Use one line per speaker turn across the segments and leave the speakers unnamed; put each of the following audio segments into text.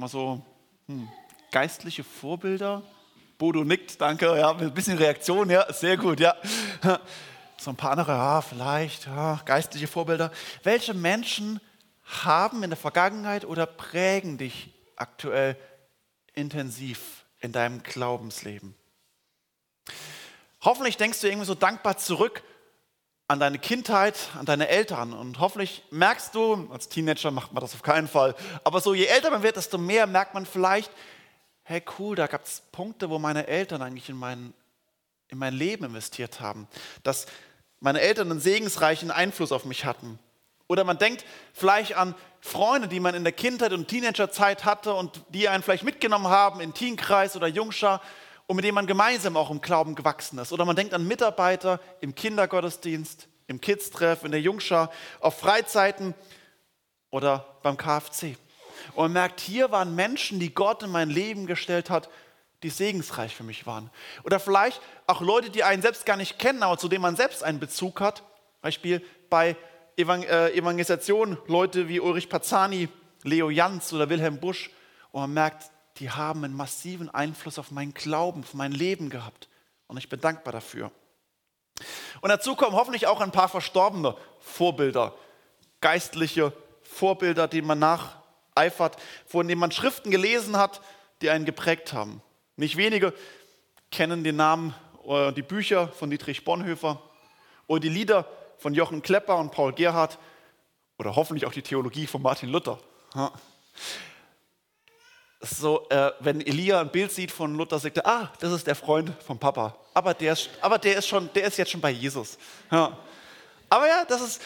Mal so hm, geistliche Vorbilder. Bodo nickt, danke. Ja, ein bisschen Reaktion, ja, sehr gut, ja. So ein paar andere, ja, vielleicht, ja, geistliche Vorbilder. Welche Menschen haben in der Vergangenheit oder prägen dich aktuell intensiv in deinem Glaubensleben? Hoffentlich denkst du irgendwie so dankbar zurück an deine Kindheit, an deine Eltern. Und hoffentlich merkst du, als Teenager macht man das auf keinen Fall, aber so je älter man wird, desto mehr merkt man vielleicht, hey cool, da gab es Punkte, wo meine Eltern eigentlich in mein, in mein Leben investiert haben. Dass meine Eltern einen segensreichen Einfluss auf mich hatten. Oder man denkt vielleicht an Freunde, die man in der Kindheit und Teenagerzeit hatte und die einen vielleicht mitgenommen haben in Teenkreis oder Jungschar und mit denen man gemeinsam auch im Glauben gewachsen ist. Oder man denkt an Mitarbeiter im Kindergottesdienst, im Kids-Treff, in der Jungschar, auf Freizeiten oder beim KFC. Und man merkt, hier waren Menschen, die Gott in mein Leben gestellt hat, die segensreich für mich waren. Oder vielleicht auch Leute, die einen selbst gar nicht kennen, aber zu denen man selbst einen Bezug hat. Beispiel bei äh, Evangelisation, Leute wie Ulrich Pazzani, Leo Jans oder Wilhelm Busch. Und man merkt, die haben einen massiven Einfluss auf meinen Glauben, auf mein Leben gehabt. Und ich bin dankbar dafür. Und dazu kommen hoffentlich auch ein paar verstorbene Vorbilder, geistliche Vorbilder, denen man nacheifert, von denen man Schriften gelesen hat, die einen geprägt haben. Nicht wenige kennen den Namen äh, die Bücher von Dietrich Bonhoeffer oder die Lieder von Jochen Klepper und Paul Gerhardt oder hoffentlich auch die Theologie von Martin Luther so, äh, wenn Elia ein Bild sieht von Luther, sagt er, ah, das ist der Freund vom Papa. Aber der ist, aber der ist, schon, der ist jetzt schon bei Jesus. Ja. Aber ja, das ist,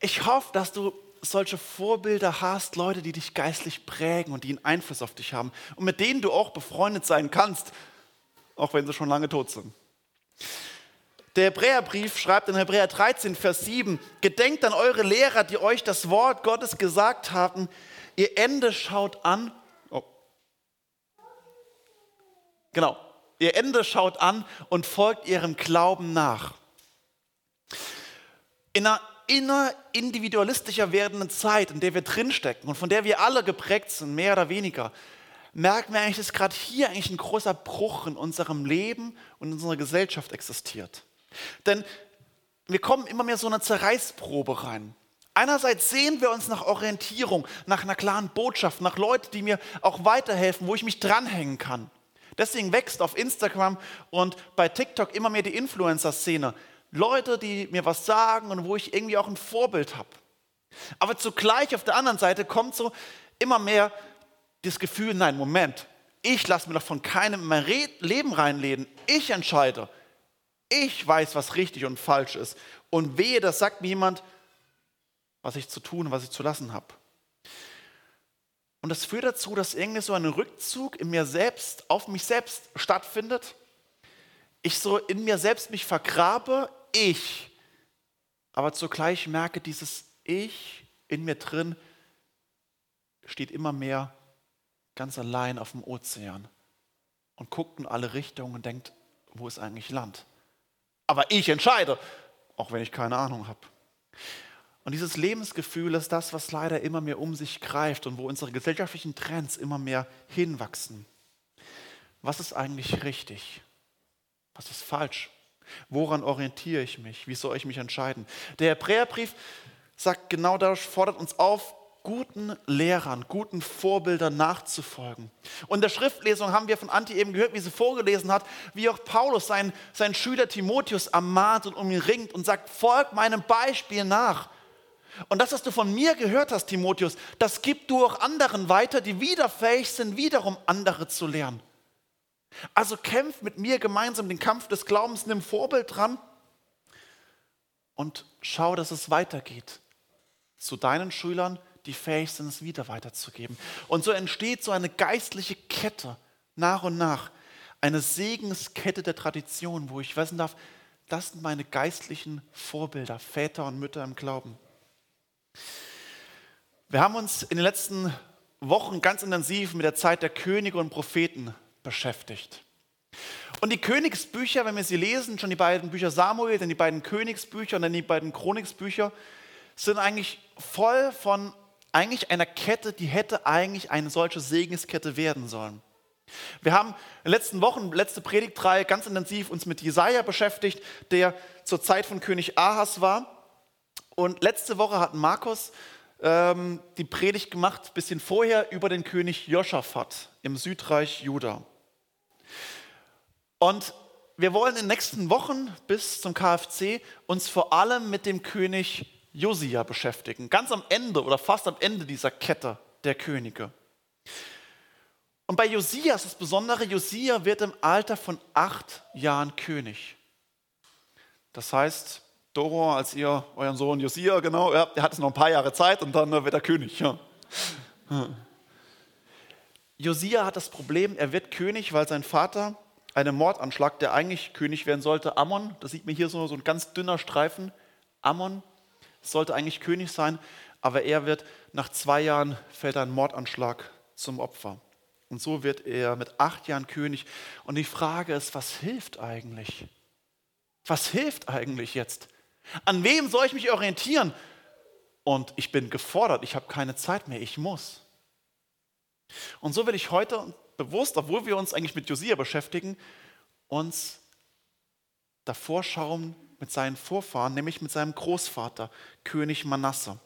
ich hoffe, dass du solche Vorbilder hast, Leute, die dich geistlich prägen und die einen Einfluss auf dich haben und mit denen du auch befreundet sein kannst, auch wenn sie schon lange tot sind. Der Hebräerbrief schreibt in Hebräer 13, Vers 7, Gedenkt an eure Lehrer, die euch das Wort Gottes gesagt haben, ihr Ende schaut an Genau. Ihr Ende schaut an und folgt ihrem Glauben nach. In einer inner individualistischer werdenden Zeit, in der wir drinstecken und von der wir alle geprägt sind, mehr oder weniger, merken wir eigentlich, dass gerade hier eigentlich ein großer Bruch in unserem Leben und in unserer Gesellschaft existiert. Denn wir kommen immer mehr so eine Zerreißprobe rein. Einerseits sehen wir uns nach Orientierung, nach einer klaren Botschaft, nach Leuten, die mir auch weiterhelfen, wo ich mich dranhängen kann. Deswegen wächst auf Instagram und bei TikTok immer mehr die Influencer-Szene. Leute, die mir was sagen und wo ich irgendwie auch ein Vorbild habe. Aber zugleich auf der anderen Seite kommt so immer mehr das Gefühl, nein, Moment, ich lasse mir doch von keinem in mein Leben reinleben. Ich entscheide. Ich weiß, was richtig und falsch ist. Und wehe, das sagt mir jemand, was ich zu tun, was ich zu lassen habe. Und das führt dazu, dass irgendwie so ein Rückzug in mir selbst, auf mich selbst stattfindet. Ich so in mir selbst mich vergrabe, ich. Aber zugleich merke, dieses Ich in mir drin steht immer mehr ganz allein auf dem Ozean und guckt in alle Richtungen und denkt, wo ist eigentlich Land? Aber ich entscheide, auch wenn ich keine Ahnung habe. Und dieses Lebensgefühl ist das, was leider immer mehr um sich greift und wo unsere gesellschaftlichen Trends immer mehr hinwachsen. Was ist eigentlich richtig? Was ist falsch? Woran orientiere ich mich? Wie soll ich mich entscheiden? Der Hebräerbrief sagt genau das, fordert uns auf, guten Lehrern, guten Vorbildern nachzufolgen. Und in der Schriftlesung haben wir von Anti eben gehört, wie sie vorgelesen hat, wie auch Paulus seinen, seinen Schüler Timotheus ermahnt und um ihn ringt und sagt, folg meinem Beispiel nach. Und das, was du von mir gehört hast, Timotheus, das gib du auch anderen weiter, die wieder fähig sind, wiederum andere zu lernen. Also kämpf mit mir gemeinsam den Kampf des Glaubens, nimm Vorbild dran und schau, dass es weitergeht zu deinen Schülern, die fähig sind, es wieder weiterzugeben. Und so entsteht so eine geistliche Kette nach und nach, eine Segenskette der Tradition, wo ich wissen darf, das sind meine geistlichen Vorbilder, Väter und Mütter im Glauben. Wir haben uns in den letzten Wochen ganz intensiv mit der Zeit der Könige und Propheten beschäftigt. Und die Königsbücher, wenn wir sie lesen, schon die beiden Bücher Samuel, dann die beiden Königsbücher und dann die beiden Chroniksbücher, sind eigentlich voll von eigentlich einer Kette, die hätte eigentlich eine solche Segenskette werden sollen. Wir haben in den letzten Wochen, letzte Predigtreihe, ganz intensiv uns mit Jesaja beschäftigt, der zur Zeit von König Ahas war. Und letzte Woche hat Markus ähm, die Predigt gemacht, ein bisschen vorher, über den König Joschafat im Südreich Juda. Und wir wollen in den nächsten Wochen bis zum KFC uns vor allem mit dem König Josia beschäftigen. Ganz am Ende oder fast am Ende dieser Kette der Könige. Und bei Josia ist das Besondere, Josia wird im Alter von acht Jahren König. Das heißt, Doro, als ihr euren Sohn Josia, genau, ja, der hat jetzt noch ein paar Jahre Zeit und dann wird er König. Ja. Josia hat das Problem, er wird König, weil sein Vater einen Mordanschlag, der eigentlich König werden sollte, Ammon, das sieht mir hier so, so ein ganz dünner Streifen, Ammon sollte eigentlich König sein, aber er wird nach zwei Jahren fällt ein Mordanschlag zum Opfer. Und so wird er mit acht Jahren König. Und die Frage ist, was hilft eigentlich? Was hilft eigentlich jetzt? An wem soll ich mich orientieren? Und ich bin gefordert, ich habe keine Zeit mehr, ich muss. Und so will ich heute bewusst, obwohl wir uns eigentlich mit Josia beschäftigen, uns davor schauen mit seinen Vorfahren, nämlich mit seinem Großvater, König Manasse.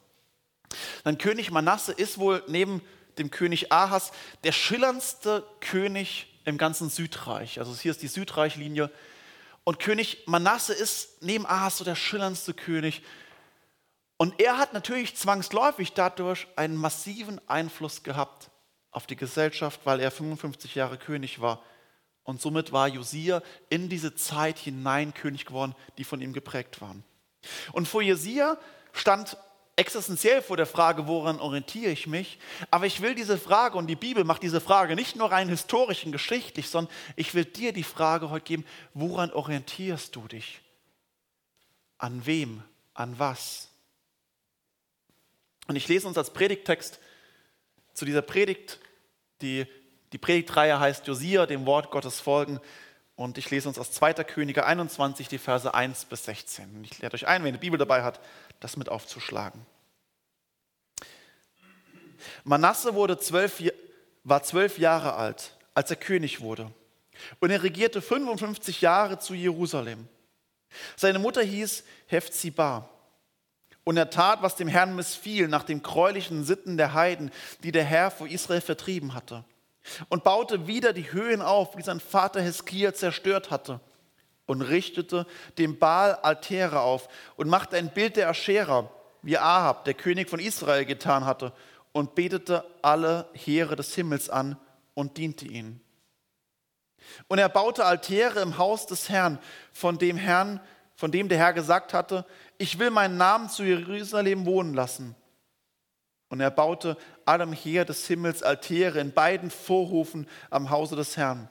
Denn König Manasse ist wohl neben dem König Ahas der schillerndste König im ganzen Südreich. Also hier ist die Südreichlinie. Und König Manasse ist neben Ahas so der schillerndste König. Und er hat natürlich zwangsläufig dadurch einen massiven Einfluss gehabt auf die Gesellschaft, weil er 55 Jahre König war. Und somit war Josia in diese Zeit hinein König geworden, die von ihm geprägt waren. Und vor Josia stand existenziell vor der Frage, woran orientiere ich mich? Aber ich will diese Frage, und die Bibel macht diese Frage nicht nur rein historisch und geschichtlich, sondern ich will dir die Frage heute geben, woran orientierst du dich? An wem? An was? Und ich lese uns als Predigttext zu dieser Predigt die die Predigtreihe heißt Josia, dem Wort Gottes folgen. Und ich lese uns aus 2. Könige 21, die Verse 1 bis 16. Ich lehre euch ein, wenn ihr die Bibel dabei hat, das mit aufzuschlagen. Manasse wurde zwölf, war zwölf Jahre alt, als er König wurde. Und er regierte 55 Jahre zu Jerusalem. Seine Mutter hieß Hephzibah. Und er tat, was dem Herrn missfiel, nach den gräulichen Sitten der Heiden, die der Herr vor Israel vertrieben hatte und baute wieder die Höhen auf, wie sein Vater Heskia zerstört hatte und richtete dem Baal Altäre auf und machte ein Bild der Aschera, wie Ahab, der König von Israel, getan hatte und betete alle Heere des Himmels an und diente ihnen. Und er baute Altäre im Haus des Herrn, von dem Herrn, von dem der Herr gesagt hatte, ich will meinen Namen zu Jerusalem wohnen lassen. Und er baute allem Heer des Himmels Altäre in beiden Vorhufen am Hause des Herrn.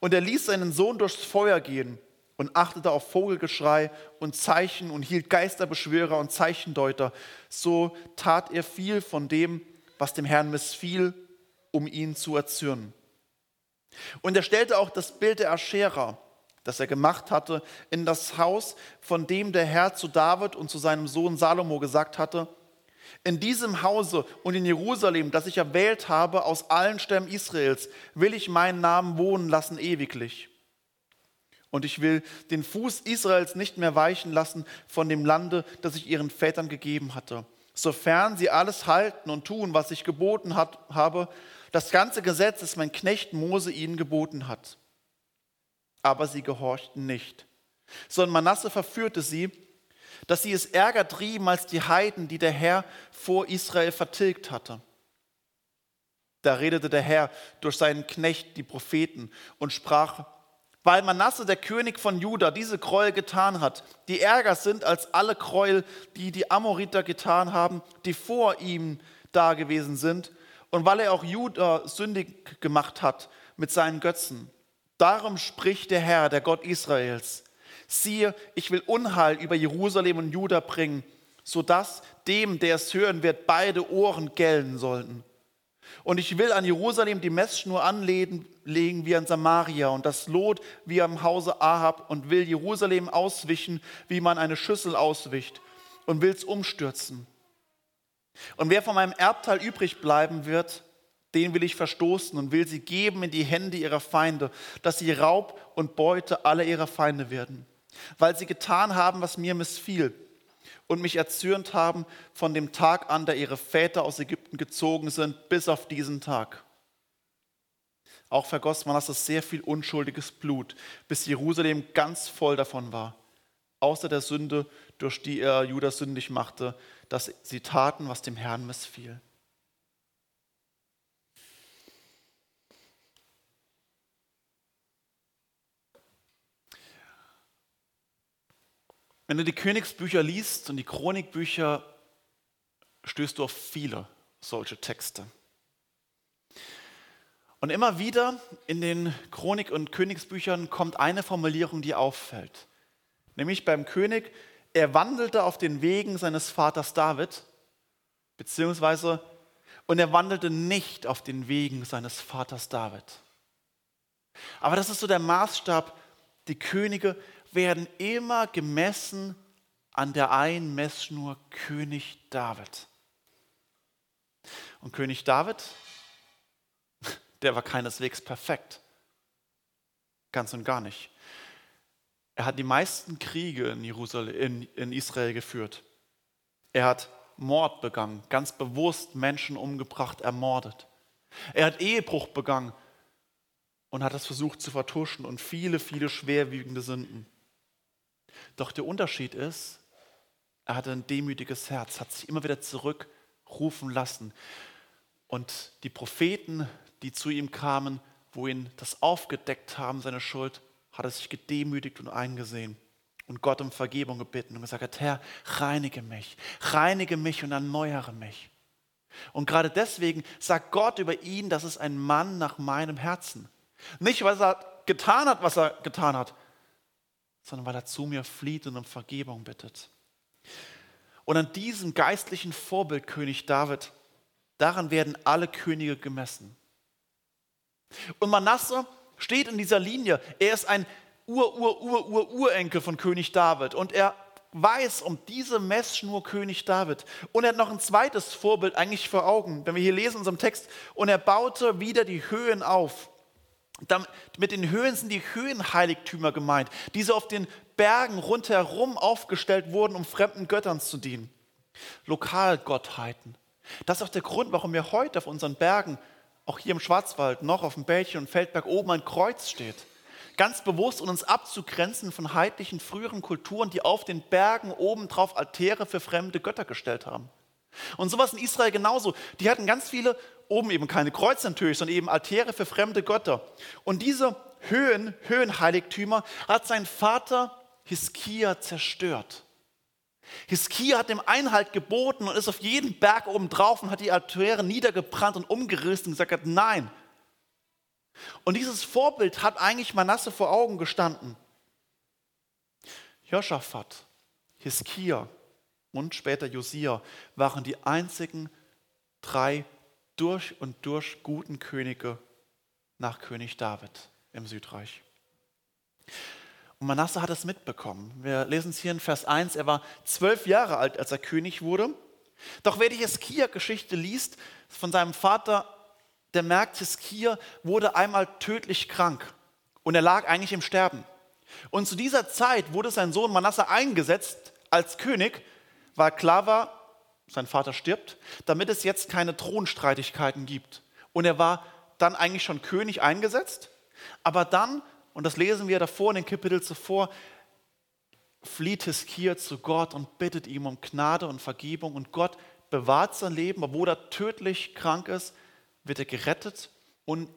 Und er ließ seinen Sohn durchs Feuer gehen und achtete auf Vogelgeschrei und Zeichen und hielt Geisterbeschwörer und Zeichendeuter. So tat er viel von dem, was dem Herrn missfiel, um ihn zu erzürnen. Und er stellte auch das Bild der Aschera, das er gemacht hatte, in das Haus, von dem der Herr zu David und zu seinem Sohn Salomo gesagt hatte, in diesem Hause und in Jerusalem, das ich erwählt habe aus allen Stämmen Israels, will ich meinen Namen wohnen lassen ewiglich. Und ich will den Fuß Israels nicht mehr weichen lassen von dem Lande, das ich ihren Vätern gegeben hatte, sofern sie alles halten und tun, was ich geboten hat, habe, das ganze Gesetz, das mein Knecht Mose ihnen geboten hat. Aber sie gehorchten nicht, sondern Manasse verführte sie dass sie es ärger trieben als die Heiden, die der Herr vor Israel vertilgt hatte. Da redete der Herr durch seinen Knecht, die Propheten, und sprach, weil Manasse, der König von Juda, diese Gräuel getan hat, die ärger sind als alle Gräuel, die die Amoriter getan haben, die vor ihm da gewesen sind, und weil er auch Juda sündig gemacht hat mit seinen Götzen. Darum spricht der Herr, der Gott Israels, siehe, ich will Unheil über Jerusalem und Juda bringen, sodass dem, der es hören wird, beide Ohren gellen sollten. Und ich will an Jerusalem die Messschnur anlegen wie an Samaria und das Lot wie am Hause Ahab und will Jerusalem auswischen, wie man eine Schüssel auswicht und will es umstürzen. Und wer von meinem Erbteil übrig bleiben wird, den will ich verstoßen und will sie geben in die Hände ihrer Feinde, dass sie Raub und Beute aller ihrer Feinde werden, weil sie getan haben, was mir missfiel und mich erzürnt haben von dem Tag an, da ihre Väter aus Ägypten gezogen sind, bis auf diesen Tag. Auch vergoss man das sehr viel unschuldiges Blut, bis Jerusalem ganz voll davon war, außer der Sünde, durch die er Judas sündig machte, dass sie taten, was dem Herrn missfiel. Wenn du die Königsbücher liest und die Chronikbücher, stößt du auf viele solche Texte. Und immer wieder in den Chronik- und Königsbüchern kommt eine Formulierung, die auffällt. Nämlich beim König, er wandelte auf den Wegen seines Vaters David, beziehungsweise, und er wandelte nicht auf den Wegen seines Vaters David. Aber das ist so der Maßstab, die Könige werden immer gemessen an der einen Messschnur König David. Und König David, der war keineswegs perfekt. Ganz und gar nicht. Er hat die meisten Kriege in, Jerusalem, in, in Israel geführt. Er hat Mord begangen, ganz bewusst Menschen umgebracht, ermordet. Er hat Ehebruch begangen und hat es versucht zu vertuschen und viele, viele schwerwiegende Sünden. Doch der Unterschied ist, er hatte ein demütiges Herz, hat sich immer wieder zurückrufen lassen. Und die Propheten, die zu ihm kamen, wo ihn das aufgedeckt haben, seine Schuld, hat er sich gedemütigt und eingesehen und Gott um Vergebung gebeten und gesagt, Herr, reinige mich, reinige mich und erneuere mich. Und gerade deswegen sagt Gott über ihn, das ist ein Mann nach meinem Herzen. Nicht, weil er getan hat, was er getan hat, sondern weil er zu mir flieht und um Vergebung bittet. Und an diesem geistlichen Vorbild König David, daran werden alle Könige gemessen. Und Manasse steht in dieser Linie. Er ist ein Ur-Ur-Ur-Ur-Urenkel von König David und er weiß um diese Messschnur König David. Und er hat noch ein zweites Vorbild eigentlich vor Augen, wenn wir hier lesen in unserem Text. Und er baute wieder die Höhen auf. Mit den Höhen sind die Höhenheiligtümer gemeint, die so auf den Bergen rundherum aufgestellt wurden, um fremden Göttern zu dienen. Lokalgottheiten. Das ist auch der Grund, warum wir heute auf unseren Bergen, auch hier im Schwarzwald, noch auf dem Bällchen und Feldberg oben ein Kreuz steht. Ganz bewusst, um uns abzugrenzen von heidlichen früheren Kulturen, die auf den Bergen obendrauf Altäre für fremde Götter gestellt haben. Und sowas in Israel genauso. Die hatten ganz viele, oben eben keine Kreuze natürlich, sondern eben Altäre für fremde Götter. Und diese Höhen, Höhenheiligtümer hat sein Vater Hiskia zerstört. Hiskia hat dem Einhalt geboten und ist auf jeden Berg oben drauf und hat die Altäre niedergebrannt und umgerissen und gesagt, nein. Und dieses Vorbild hat eigentlich Manasse vor Augen gestanden. Joschafat, Hiskia, und später Josia waren die einzigen drei durch und durch guten Könige nach König David im Südreich. Und Manasse hat es mitbekommen. Wir lesen es hier in Vers 1. Er war zwölf Jahre alt, als er König wurde. Doch wer die Hiskia-Geschichte liest von seinem Vater, der merkt, Hiskia wurde einmal tödlich krank und er lag eigentlich im Sterben. Und zu dieser Zeit wurde sein Sohn Manasse eingesetzt als König weil klar war, sein Vater stirbt, damit es jetzt keine Thronstreitigkeiten gibt. Und er war dann eigentlich schon König eingesetzt, aber dann, und das lesen wir davor in den Kapitel zuvor, flieht Hiskia zu Gott und bittet ihm um Gnade und Vergebung und Gott bewahrt sein Leben, obwohl er tödlich krank ist, wird er gerettet und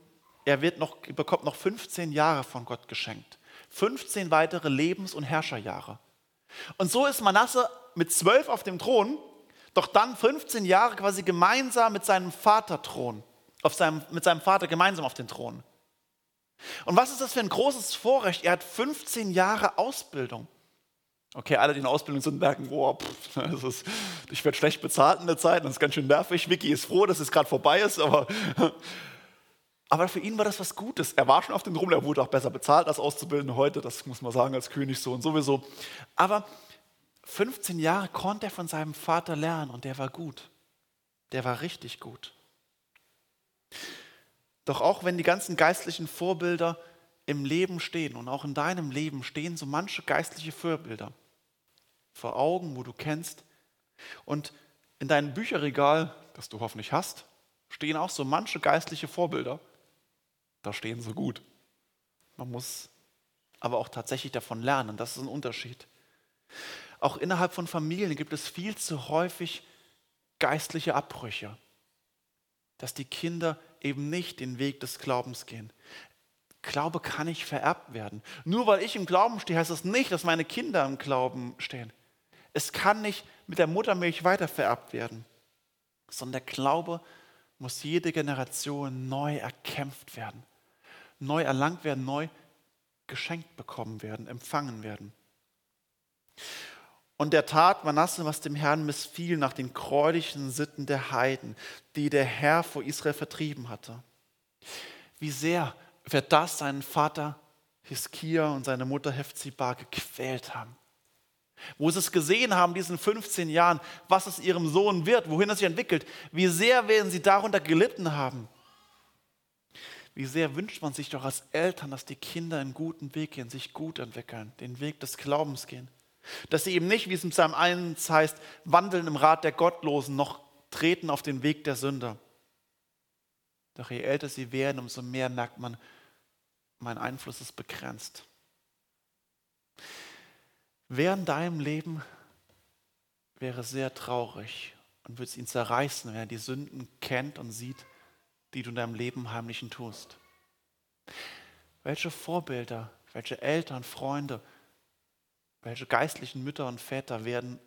er wird noch, bekommt noch 15 Jahre von Gott geschenkt. 15 weitere Lebens- und Herrscherjahre. Und so ist Manasse mit zwölf auf dem Thron, doch dann 15 Jahre quasi gemeinsam mit seinem Vater Thron, auf seinem, mit seinem Vater gemeinsam auf den Thron. Und was ist das für ein großes Vorrecht? Er hat 15 Jahre Ausbildung. Okay, alle, die in Ausbildung sind, merken, boah, pff, ist, ich werde schlecht bezahlt in der Zeit, das ist ganz schön nervig. Vicky ist froh, dass es gerade vorbei ist, aber, aber für ihn war das was Gutes. Er war schon auf dem Thron, er wurde auch besser bezahlt als Auszubildende heute, das muss man sagen, als König so und sowieso. Aber 15 Jahre konnte er von seinem Vater lernen und der war gut. der war richtig gut. Doch auch wenn die ganzen geistlichen Vorbilder im Leben stehen und auch in deinem Leben stehen so manche geistliche Vorbilder vor Augen, wo du kennst. Und in deinem Bücherregal, das du hoffentlich hast, stehen auch so manche geistliche Vorbilder. Da stehen sie gut. Man muss aber auch tatsächlich davon lernen. Das ist ein Unterschied. Auch innerhalb von Familien gibt es viel zu häufig geistliche Abbrüche, dass die Kinder eben nicht den Weg des Glaubens gehen. Glaube kann nicht vererbt werden. Nur weil ich im Glauben stehe, heißt das nicht, dass meine Kinder im Glauben stehen. Es kann nicht mit der Muttermilch weitervererbt werden, sondern der Glaube muss jede Generation neu erkämpft werden, neu erlangt werden, neu geschenkt bekommen werden, empfangen werden. Und der tat Manasse, was dem Herrn missfiel, nach den gräulichen Sitten der Heiden, die der Herr vor Israel vertrieben hatte. Wie sehr wird das seinen Vater Hiskia und seine Mutter Hephzibah gequält haben. Wo sie es gesehen haben, diesen 15 Jahren, was es ihrem Sohn wird, wohin er sich entwickelt, wie sehr werden sie darunter gelitten haben. Wie sehr wünscht man sich doch als Eltern, dass die Kinder einen guten Weg gehen, sich gut entwickeln, den Weg des Glaubens gehen. Dass sie eben nicht, wie es im Psalm 1 heißt, wandeln im Rat der Gottlosen, noch treten auf den Weg der Sünder. Doch je älter sie werden, umso mehr merkt man, mein Einfluss ist begrenzt. Wer in deinem Leben wäre sehr traurig und würde es ihn zerreißen, wenn er die Sünden kennt und sieht, die du in deinem Leben heimlichen tust. Welche Vorbilder, welche Eltern, Freunde, welche geistlichen Mütter und Väter werden,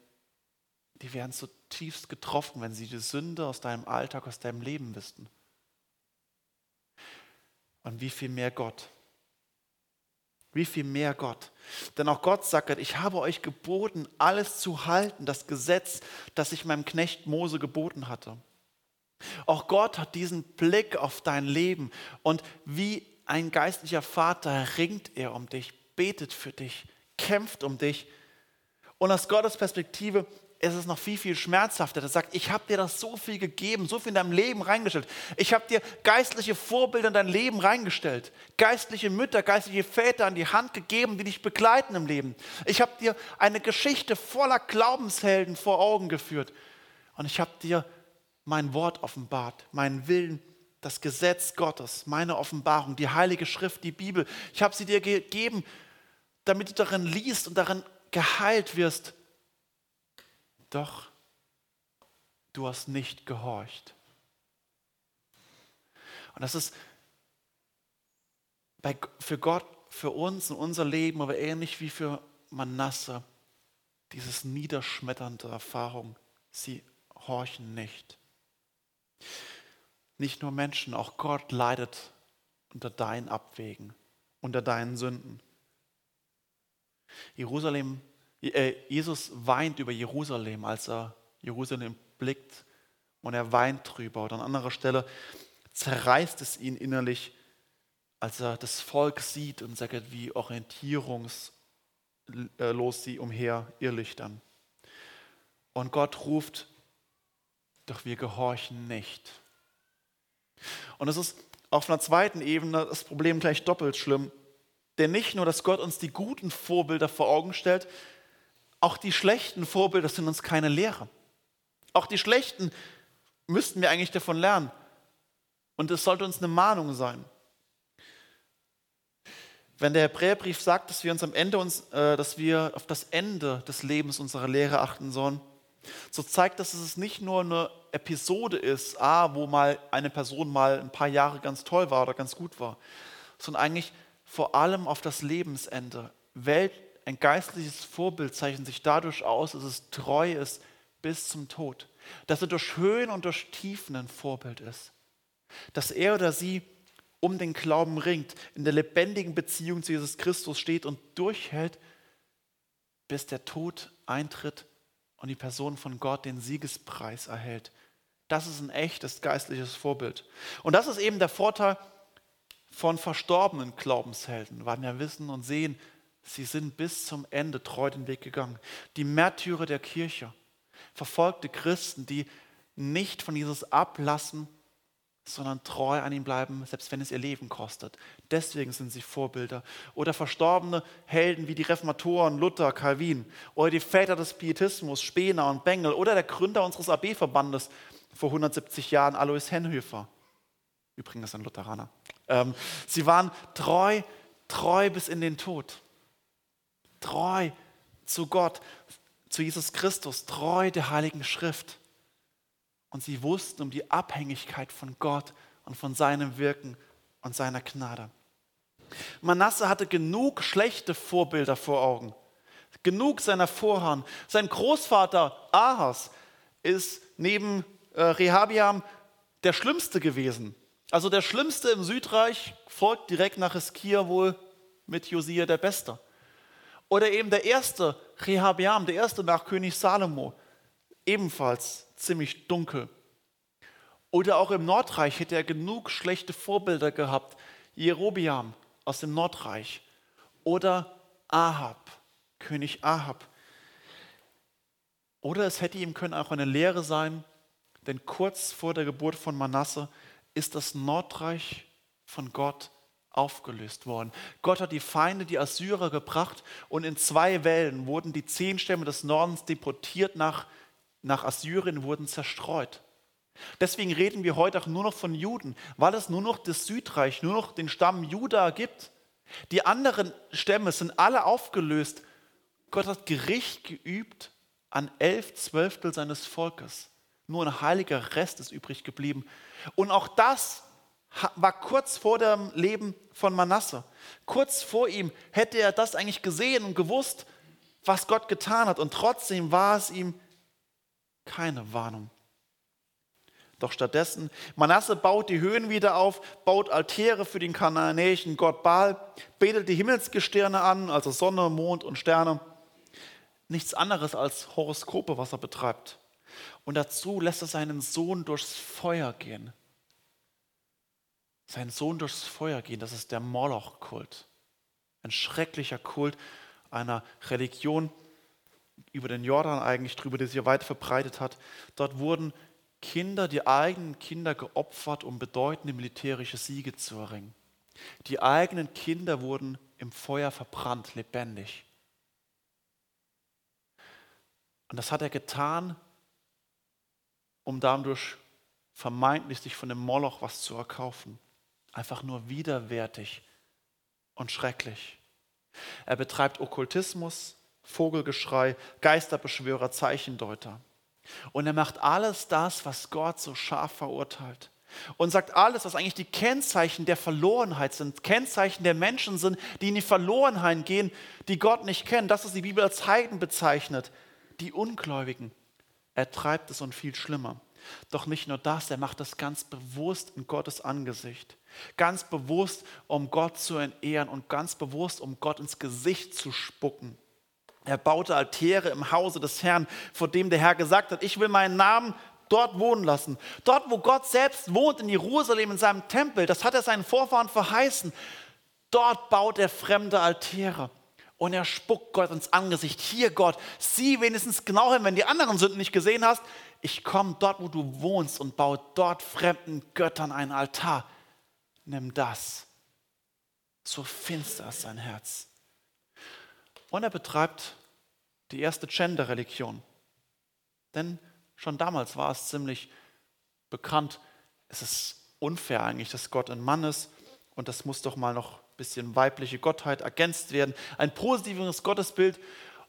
die werden zutiefst getroffen, wenn sie die Sünde aus deinem Alltag, aus deinem Leben wüssten. Und wie viel mehr Gott. Wie viel mehr Gott. Denn auch Gott sagt, ich habe euch geboten, alles zu halten, das Gesetz, das ich meinem Knecht Mose geboten hatte. Auch Gott hat diesen Blick auf dein Leben und wie ein geistlicher Vater ringt er um dich, betet für dich, kämpft um dich. Und aus Gottes Perspektive ist es noch viel, viel schmerzhafter. Er sagt, ich habe dir das so viel gegeben, so viel in deinem Leben reingestellt. Ich habe dir geistliche Vorbilder in dein Leben reingestellt. Geistliche Mütter, geistliche Väter an die Hand gegeben, die dich begleiten im Leben. Ich habe dir eine Geschichte voller Glaubenshelden vor Augen geführt. Und ich habe dir mein Wort offenbart, meinen Willen, das Gesetz Gottes, meine Offenbarung, die Heilige Schrift, die Bibel. Ich habe sie dir gegeben, damit du darin liest und darin geheilt wirst. Doch du hast nicht gehorcht. Und das ist bei, für Gott, für uns und unser Leben, aber ähnlich wie für Manasse, dieses niederschmetternde Erfahrung. Sie horchen nicht. Nicht nur Menschen, auch Gott leidet unter deinen Abwägen, unter deinen Sünden. Jerusalem, äh, Jesus weint über Jerusalem, als er Jerusalem blickt und er weint drüber. Oder an anderer Stelle zerreißt es ihn innerlich, als er das Volk sieht und sagt, wie orientierungslos sie umher irrlichtern. Und Gott ruft doch wir gehorchen nicht. Und es ist auf einer zweiten Ebene das Problem gleich doppelt schlimm. Denn nicht nur, dass Gott uns die guten Vorbilder vor Augen stellt, auch die schlechten Vorbilder sind uns keine Lehre. Auch die schlechten müssten wir eigentlich davon lernen. Und es sollte uns eine Mahnung sein. Wenn der Hebräerbrief sagt, dass wir uns am Ende uns, äh, dass wir auf das Ende des Lebens unserer Lehre achten sollen, so zeigt das, dass es nicht nur eine Episode ist, ah, wo mal eine Person mal ein paar Jahre ganz toll war oder ganz gut war, sondern eigentlich vor allem auf das Lebensende. Welt, ein geistliches Vorbild zeichnet sich dadurch aus, dass es treu ist bis zum Tod. Dass er durch Höhen und durch Tiefen ein Vorbild ist. Dass er oder sie um den Glauben ringt, in der lebendigen Beziehung zu Jesus Christus steht und durchhält, bis der Tod eintritt und die Person von Gott den Siegespreis erhält. Das ist ein echtes geistliches Vorbild. Und das ist eben der Vorteil von verstorbenen Glaubenshelden, weil wir wissen und sehen, sie sind bis zum Ende treu den Weg gegangen. Die Märtyrer der Kirche, verfolgte Christen, die nicht von Jesus ablassen, sondern treu an ihm bleiben, selbst wenn es ihr Leben kostet. Deswegen sind sie Vorbilder. Oder verstorbene Helden wie die Reformatoren Luther, Calvin oder die Väter des Pietismus, Spener und Bengel oder der Gründer unseres AB-Verbandes vor 170 Jahren, Alois Henhöfer. Übrigens ein Lutheraner. Ähm, sie waren treu, treu bis in den Tod. Treu zu Gott, zu Jesus Christus, treu der Heiligen Schrift. Und sie wussten um die Abhängigkeit von Gott und von seinem Wirken und seiner Gnade. Manasse hatte genug schlechte Vorbilder vor Augen. Genug seiner Vorhaben. Sein Großvater Ahas ist neben äh, Rehabiam der Schlimmste gewesen. Also der Schlimmste im Südreich folgt direkt nach Hiskia wohl mit Josia der Beste. Oder eben der erste Rehabiam, der erste nach König Salomo, ebenfalls ziemlich dunkel. Oder auch im Nordreich hätte er genug schlechte Vorbilder gehabt. Jerobiam aus dem Nordreich. Oder Ahab, König Ahab. Oder es hätte ihm können auch eine Lehre sein, denn kurz vor der Geburt von Manasse ist das Nordreich von Gott aufgelöst worden. Gott hat die Feinde, die Assyrer, gebracht und in zwei Wellen wurden die zehn Stämme des Nordens deportiert nach nach Assyrien wurden zerstreut. Deswegen reden wir heute auch nur noch von Juden, weil es nur noch das Südreich, nur noch den Stamm Juda gibt. Die anderen Stämme sind alle aufgelöst. Gott hat Gericht geübt an elf Zwölftel seines Volkes. Nur ein heiliger Rest ist übrig geblieben. Und auch das war kurz vor dem Leben von Manasse. Kurz vor ihm hätte er das eigentlich gesehen und gewusst, was Gott getan hat. Und trotzdem war es ihm keine Warnung. Doch stattdessen, Manasse baut die Höhen wieder auf, baut Altäre für den kananäischen Gott Baal, betet die Himmelsgestirne an, also Sonne, Mond und Sterne. Nichts anderes als Horoskope, was er betreibt. Und dazu lässt er seinen Sohn durchs Feuer gehen. Seinen Sohn durchs Feuer gehen, das ist der Moloch-Kult. Ein schrecklicher Kult einer Religion, über den Jordan eigentlich drüber, der sich ja weit verbreitet hat. Dort wurden Kinder, die eigenen Kinder geopfert, um bedeutende militärische Siege zu erringen. Die eigenen Kinder wurden im Feuer verbrannt, lebendig. Und das hat er getan, um dadurch vermeintlich sich von dem Moloch was zu erkaufen. Einfach nur widerwärtig und schrecklich. Er betreibt Okkultismus, Vogelgeschrei, Geisterbeschwörer, Zeichendeuter. Und er macht alles das, was Gott so scharf verurteilt. Und sagt alles, was eigentlich die Kennzeichen der Verlorenheit sind, Kennzeichen der Menschen sind, die in die Verlorenheit gehen, die Gott nicht kennen. Das, was die Bibel als Heiden bezeichnet, die Ungläubigen. Er treibt es und viel schlimmer. Doch nicht nur das, er macht das ganz bewusst in Gottes Angesicht. Ganz bewusst, um Gott zu entehren und ganz bewusst, um Gott ins Gesicht zu spucken. Er baute Altäre im Hause des Herrn, vor dem der Herr gesagt hat, ich will meinen Namen dort wohnen lassen. Dort, wo Gott selbst wohnt, in Jerusalem, in seinem Tempel, das hat er seinen Vorfahren verheißen. Dort baut er fremde Altäre. Und er spuckt Gott ins Angesicht. Hier, Gott, sieh wenigstens genau hin, wenn die anderen Sünden nicht gesehen hast. Ich komme dort, wo du wohnst und baue dort fremden Göttern einen Altar. Nimm das. So finster ist sein Herz. Und er betreibt die erste Gender-Religion. Denn schon damals war es ziemlich bekannt, es ist unfair eigentlich, dass Gott ein Mann ist und das muss doch mal noch ein bisschen weibliche Gottheit ergänzt werden. Ein positives Gottesbild.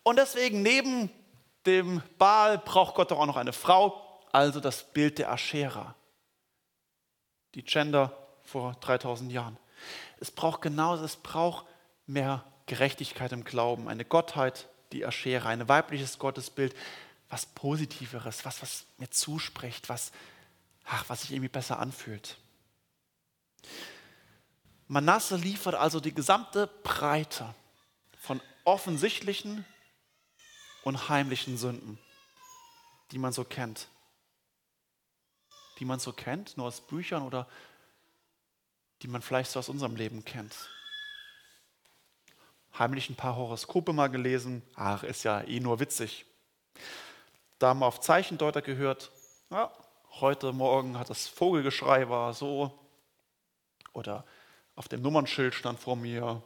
Und deswegen neben dem Baal braucht Gott doch auch noch eine Frau, also das Bild der Aschera. Die Gender vor 3000 Jahren. Es braucht genauso, es braucht mehr Gerechtigkeit im Glauben, eine Gottheit, die Aschere, ein weibliches Gottesbild, was Positiveres, was, was mir zuspricht, was, ach, was sich irgendwie besser anfühlt. Manasse liefert also die gesamte Breite von offensichtlichen und heimlichen Sünden, die man so kennt. Die man so kennt, nur aus Büchern oder die man vielleicht so aus unserem Leben kennt heimlich ein paar Horoskope mal gelesen. Ach, ist ja eh nur witzig. Da haben wir auf Zeichendeuter gehört. Ja, heute Morgen hat das Vogelgeschrei war so. Oder auf dem Nummernschild stand vor mir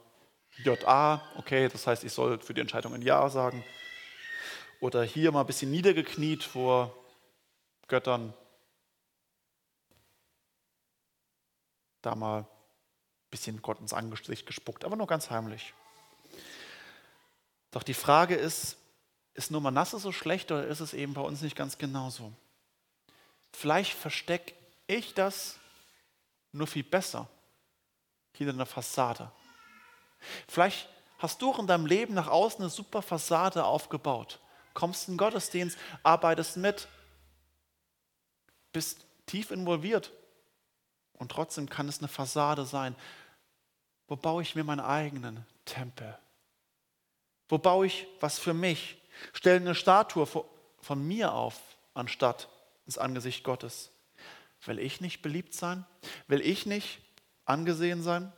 JA, okay, das heißt, ich soll für die Entscheidung ein Ja sagen. Oder hier mal ein bisschen niedergekniet vor Göttern. Da mal ein bisschen Gott ins Angesicht gespuckt, aber nur ganz heimlich. Doch die Frage ist, ist nur Manasse so schlecht oder ist es eben bei uns nicht ganz genauso? Vielleicht verstecke ich das nur viel besser hinter einer Fassade. Vielleicht hast du in deinem Leben nach außen eine super Fassade aufgebaut. Kommst in den Gottesdienst, arbeitest mit, bist tief involviert. Und trotzdem kann es eine Fassade sein. Wo baue ich mir meinen eigenen Tempel? Wo baue ich was für mich? Stelle eine Statue von mir auf, anstatt ins Angesicht Gottes. Will ich nicht beliebt sein? Will ich nicht angesehen sein?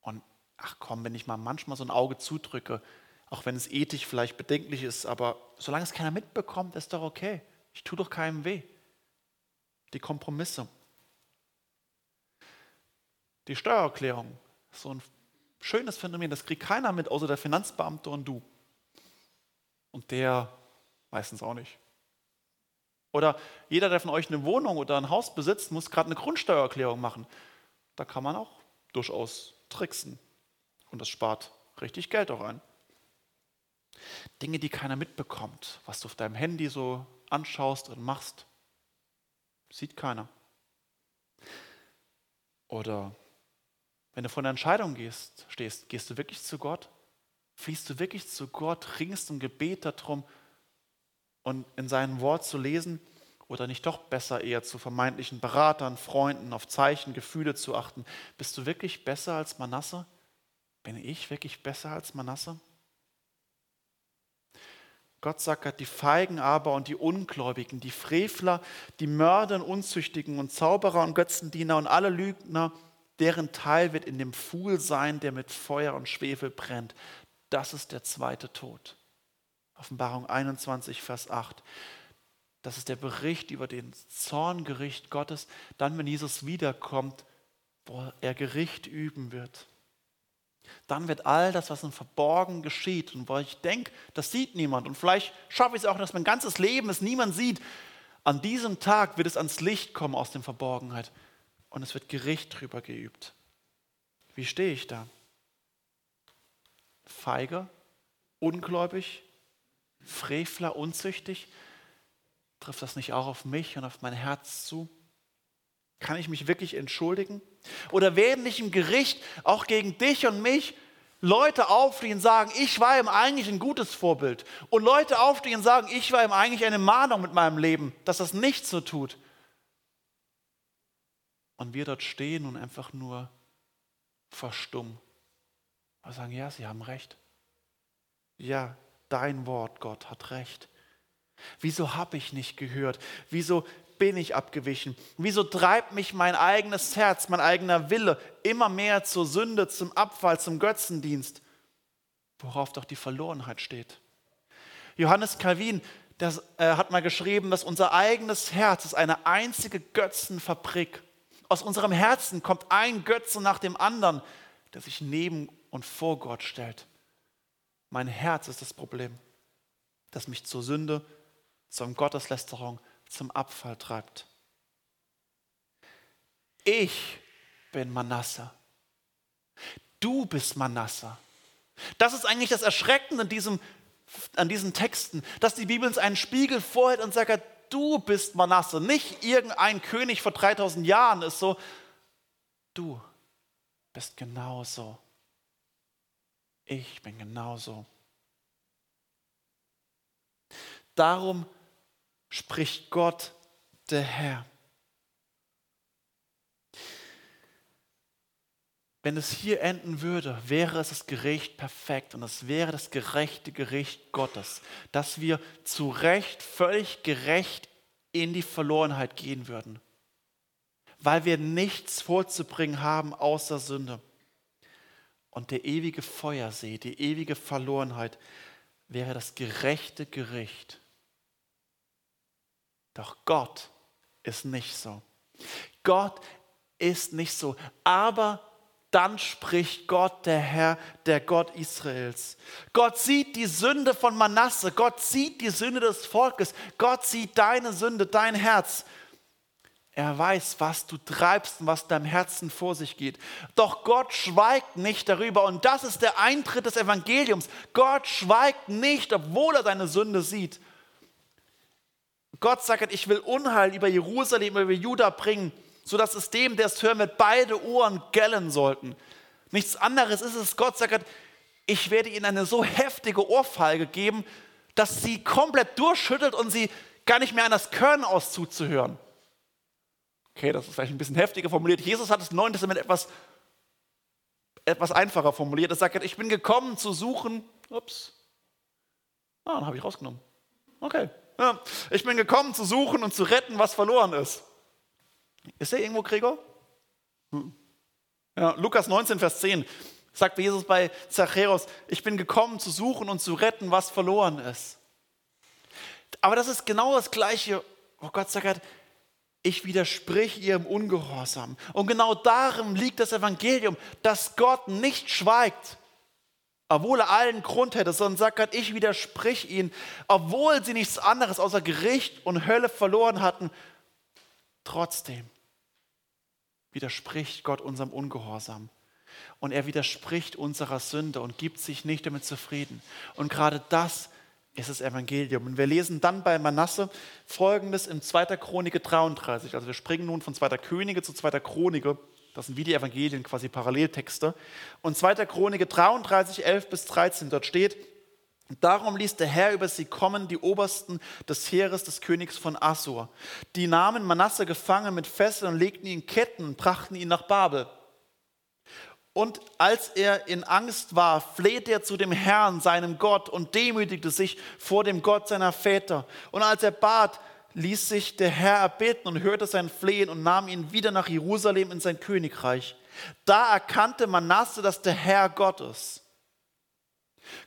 Und ach komm, wenn ich mal manchmal so ein Auge zudrücke, auch wenn es ethisch vielleicht bedenklich ist, aber solange es keiner mitbekommt, ist doch okay. Ich tue doch keinem weh. Die Kompromisse. Die Steuererklärung, so ein schönes Phänomen, das kriegt keiner mit, außer der Finanzbeamte und du. Und der meistens auch nicht. Oder jeder, der von euch eine Wohnung oder ein Haus besitzt, muss gerade eine Grundsteuererklärung machen. Da kann man auch durchaus tricksen. Und das spart richtig Geld auch ein. Dinge, die keiner mitbekommt, was du auf deinem Handy so anschaust und machst, sieht keiner. Oder wenn du vor einer Entscheidung gehst, stehst, gehst du wirklich zu Gott? Fließt du wirklich zu Gott, ringst im Gebet darum und in seinem Wort zu lesen oder nicht doch besser eher zu vermeintlichen Beratern, Freunden, auf Zeichen, Gefühle zu achten? Bist du wirklich besser als Manasse? Bin ich wirklich besser als Manasse? Gott sagt, die Feigen aber und die Ungläubigen, die Frevler, die Mörder und Unzüchtigen und Zauberer und Götzendiener und alle Lügner, deren Teil wird in dem Pfuhl sein, der mit Feuer und Schwefel brennt. Das ist der zweite Tod. Offenbarung 21, Vers 8. Das ist der Bericht über den Zorngericht Gottes, dann, wenn Jesus wiederkommt, wo er Gericht üben wird. Dann wird all das, was im Verborgen geschieht und wo ich denke, das sieht niemand und vielleicht schaffe ich es auch, dass mein ganzes Leben es niemand sieht, an diesem Tag wird es ans Licht kommen aus der Verborgenheit und es wird Gericht drüber geübt. Wie stehe ich da? Feige, ungläubig, Frevler, unzüchtig? Trifft das nicht auch auf mich und auf mein Herz zu? Kann ich mich wirklich entschuldigen? Oder werden nicht im Gericht auch gegen dich und mich Leute aufstehen und sagen, ich war ihm eigentlich ein gutes Vorbild. Und Leute aufstehen und sagen, ich war ihm eigentlich eine Mahnung mit meinem Leben, dass das nicht so tut und wir dort stehen und einfach nur verstummen. Wir sagen, ja, Sie haben recht. Ja, dein Wort, Gott, hat recht. Wieso habe ich nicht gehört? Wieso bin ich abgewichen? Wieso treibt mich mein eigenes Herz, mein eigener Wille immer mehr zur Sünde, zum Abfall, zum Götzendienst, worauf doch die Verlorenheit steht? Johannes Calvin der, äh, hat mal geschrieben, dass unser eigenes Herz ist eine einzige Götzenfabrik aus unserem Herzen kommt ein Götze nach dem anderen, der sich neben und vor Gott stellt. Mein Herz ist das Problem, das mich zur Sünde, zur Gotteslästerung, zum Abfall treibt. Ich bin Manasse. Du bist Manasse. Das ist eigentlich das Erschreckende an, diesem, an diesen Texten, dass die Bibel uns einen Spiegel vorhält und sagt, du bist Manasse, nicht irgendein König vor 3000 Jahren ist so, du bist genauso. Ich bin genauso. Darum spricht Gott, der Herr. Wenn es hier enden würde, wäre es das Gericht perfekt und es wäre das gerechte Gericht Gottes, dass wir zu Recht, völlig gerecht in die Verlorenheit gehen würden, weil wir nichts vorzubringen haben außer Sünde. Und der ewige Feuersee, die ewige Verlorenheit wäre das gerechte Gericht. Doch Gott ist nicht so. Gott ist nicht so. Aber dann spricht Gott, der Herr, der Gott Israels. Gott sieht die Sünde von Manasse, Gott sieht die Sünde des Volkes, Gott sieht deine Sünde, dein Herz. Er weiß, was du treibst und was deinem Herzen vor sich geht. Doch Gott schweigt nicht darüber und das ist der Eintritt des Evangeliums. Gott schweigt nicht, obwohl er deine Sünde sieht. Gott sagt, ich will Unheil über Jerusalem, über Juda bringen sodass es dem, der es hören wird, beide Ohren gellen sollten. Nichts anderes ist es, Gott sagt, ich werde ihnen eine so heftige Ohrfeige geben, dass sie komplett durchschüttelt und sie gar nicht mehr an das Körn aus zuzuhören. Okay, das ist vielleicht ein bisschen heftiger formuliert. Jesus hat das Neue Testament etwas, etwas einfacher formuliert. Er sagt, ich bin gekommen zu suchen. Ups. Ah, dann habe ich rausgenommen. Okay. Ja, ich bin gekommen zu suchen und zu retten, was verloren ist. Ist er irgendwo, Gregor? Hm. Ja, Lukas 19, Vers 10 sagt Jesus bei Zachäus, ich bin gekommen zu suchen und zu retten, was verloren ist. Aber das ist genau das Gleiche, wo Gott sagt, ich widersprich ihrem Ungehorsam. Und genau darin liegt das Evangelium, dass Gott nicht schweigt, obwohl er allen Grund hätte, sondern sagt, ich widersprich ihnen, obwohl sie nichts anderes außer Gericht und Hölle verloren hatten, trotzdem widerspricht Gott unserem Ungehorsam. Und er widerspricht unserer Sünde und gibt sich nicht damit zufrieden. Und gerade das ist das Evangelium. Und wir lesen dann bei Manasse folgendes in 2. Chronike 33. Also wir springen nun von 2. Könige zu 2. Chronike. Das sind wie die Evangelien, quasi Paralleltexte. Und 2. Chronike 33, 11 bis 13, dort steht, Darum ließ der Herr über sie kommen, die Obersten des Heeres des Königs von Assur. Die nahmen Manasse gefangen mit Fesseln und legten ihn in Ketten und brachten ihn nach Babel. Und als er in Angst war, flehte er zu dem Herrn, seinem Gott, und demütigte sich vor dem Gott seiner Väter. Und als er bat, ließ sich der Herr erbitten und hörte sein Flehen und nahm ihn wieder nach Jerusalem in sein Königreich. Da erkannte Manasse, dass der Herr Gott ist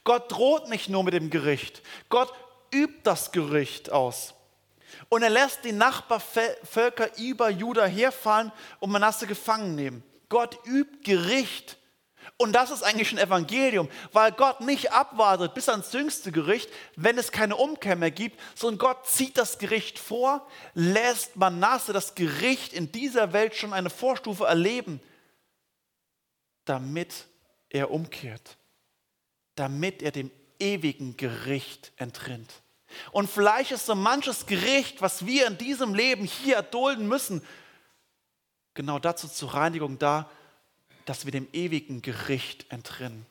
Gott droht nicht nur mit dem Gericht, Gott übt das Gericht aus. Und er lässt die Nachbarvölker über Juda herfallen und Manasse gefangen nehmen. Gott übt Gericht. Und das ist eigentlich ein Evangelium, weil Gott nicht abwartet bis ans jüngste Gericht, wenn es keine Umkehr mehr gibt, sondern Gott zieht das Gericht vor, lässt Manasse das Gericht in dieser Welt schon eine Vorstufe erleben, damit er umkehrt damit er dem ewigen Gericht entrinnt. Und vielleicht ist so manches Gericht, was wir in diesem Leben hier erdulden müssen, genau dazu zur Reinigung da, dass wir dem ewigen Gericht entrinnen.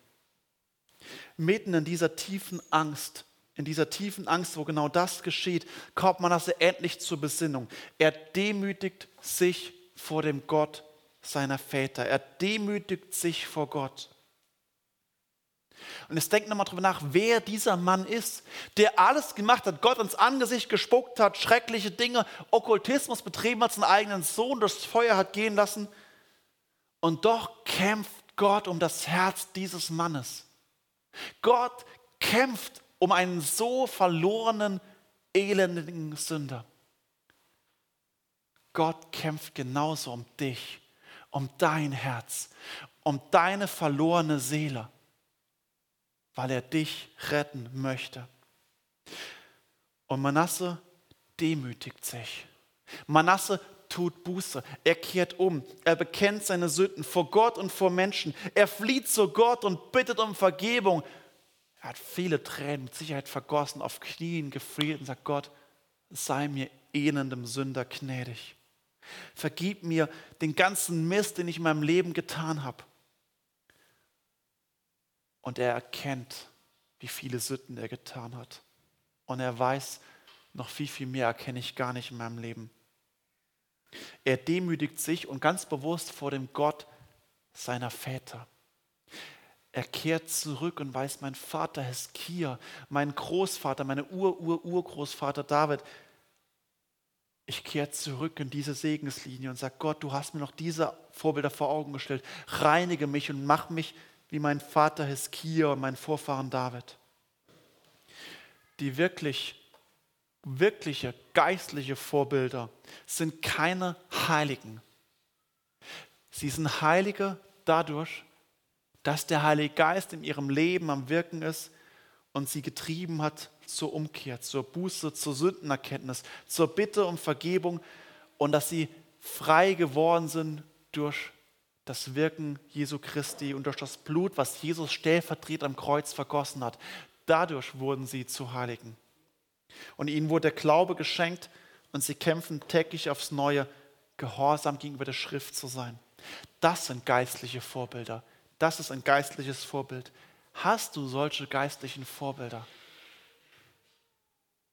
Mitten in dieser tiefen Angst, in dieser tiefen Angst, wo genau das geschieht, kommt man also endlich zur Besinnung. Er demütigt sich vor dem Gott seiner Väter. Er demütigt sich vor Gott. Und jetzt denkt nochmal drüber nach, wer dieser Mann ist, der alles gemacht hat, Gott ins Angesicht gespuckt hat, schreckliche Dinge, Okkultismus betrieben hat, seinen eigenen Sohn durchs Feuer hat gehen lassen. Und doch kämpft Gott um das Herz dieses Mannes. Gott kämpft um einen so verlorenen, elenden Sünder. Gott kämpft genauso um dich, um dein Herz, um deine verlorene Seele weil er dich retten möchte. Und Manasse demütigt sich. Manasse tut Buße. Er kehrt um. Er bekennt seine Sünden vor Gott und vor Menschen. Er flieht zu Gott und bittet um Vergebung. Er hat viele Tränen mit Sicherheit vergossen, auf Knien gefriert und sagt: Gott, sei mir elendem Sünder gnädig. Vergib mir den ganzen Mist, den ich in meinem Leben getan habe. Und er erkennt, wie viele Sünden er getan hat. Und er weiß, noch viel, viel mehr erkenne ich gar nicht in meinem Leben. Er demütigt sich und ganz bewusst vor dem Gott seiner Väter. Er kehrt zurück und weiß, mein Vater Heskia, mein Großvater, meine Ur-Ur-Urgroßvater David, ich kehre zurück in diese Segenslinie und sage, Gott, du hast mir noch diese Vorbilder vor Augen gestellt. Reinige mich und mach mich wie mein Vater Hiskia und mein Vorfahren David, die wirklich wirkliche geistliche Vorbilder sind keine Heiligen. Sie sind Heilige dadurch, dass der Heilige Geist in ihrem Leben am Wirken ist und sie getrieben hat zur Umkehr, zur Buße, zur Sündenerkenntnis, zur Bitte um Vergebung und dass sie frei geworden sind durch das Wirken Jesu Christi und durch das Blut, was Jesus stellvertretend am Kreuz vergossen hat. Dadurch wurden sie zu Heiligen. Und ihnen wurde der Glaube geschenkt und sie kämpfen täglich aufs Neue, gehorsam gegenüber der Schrift zu sein. Das sind geistliche Vorbilder. Das ist ein geistliches Vorbild. Hast du solche geistlichen Vorbilder?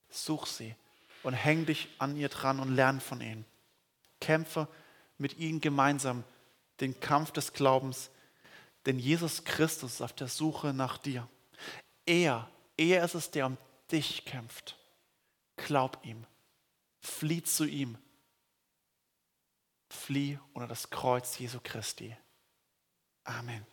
Such sie und häng dich an ihr dran und lern von ihnen. Kämpfe mit ihnen gemeinsam den Kampf des Glaubens, denn Jesus Christus ist auf der Suche nach dir. Er, er ist es, der um dich kämpft. Glaub ihm. Flieh zu ihm. Flieh unter das Kreuz Jesu Christi. Amen.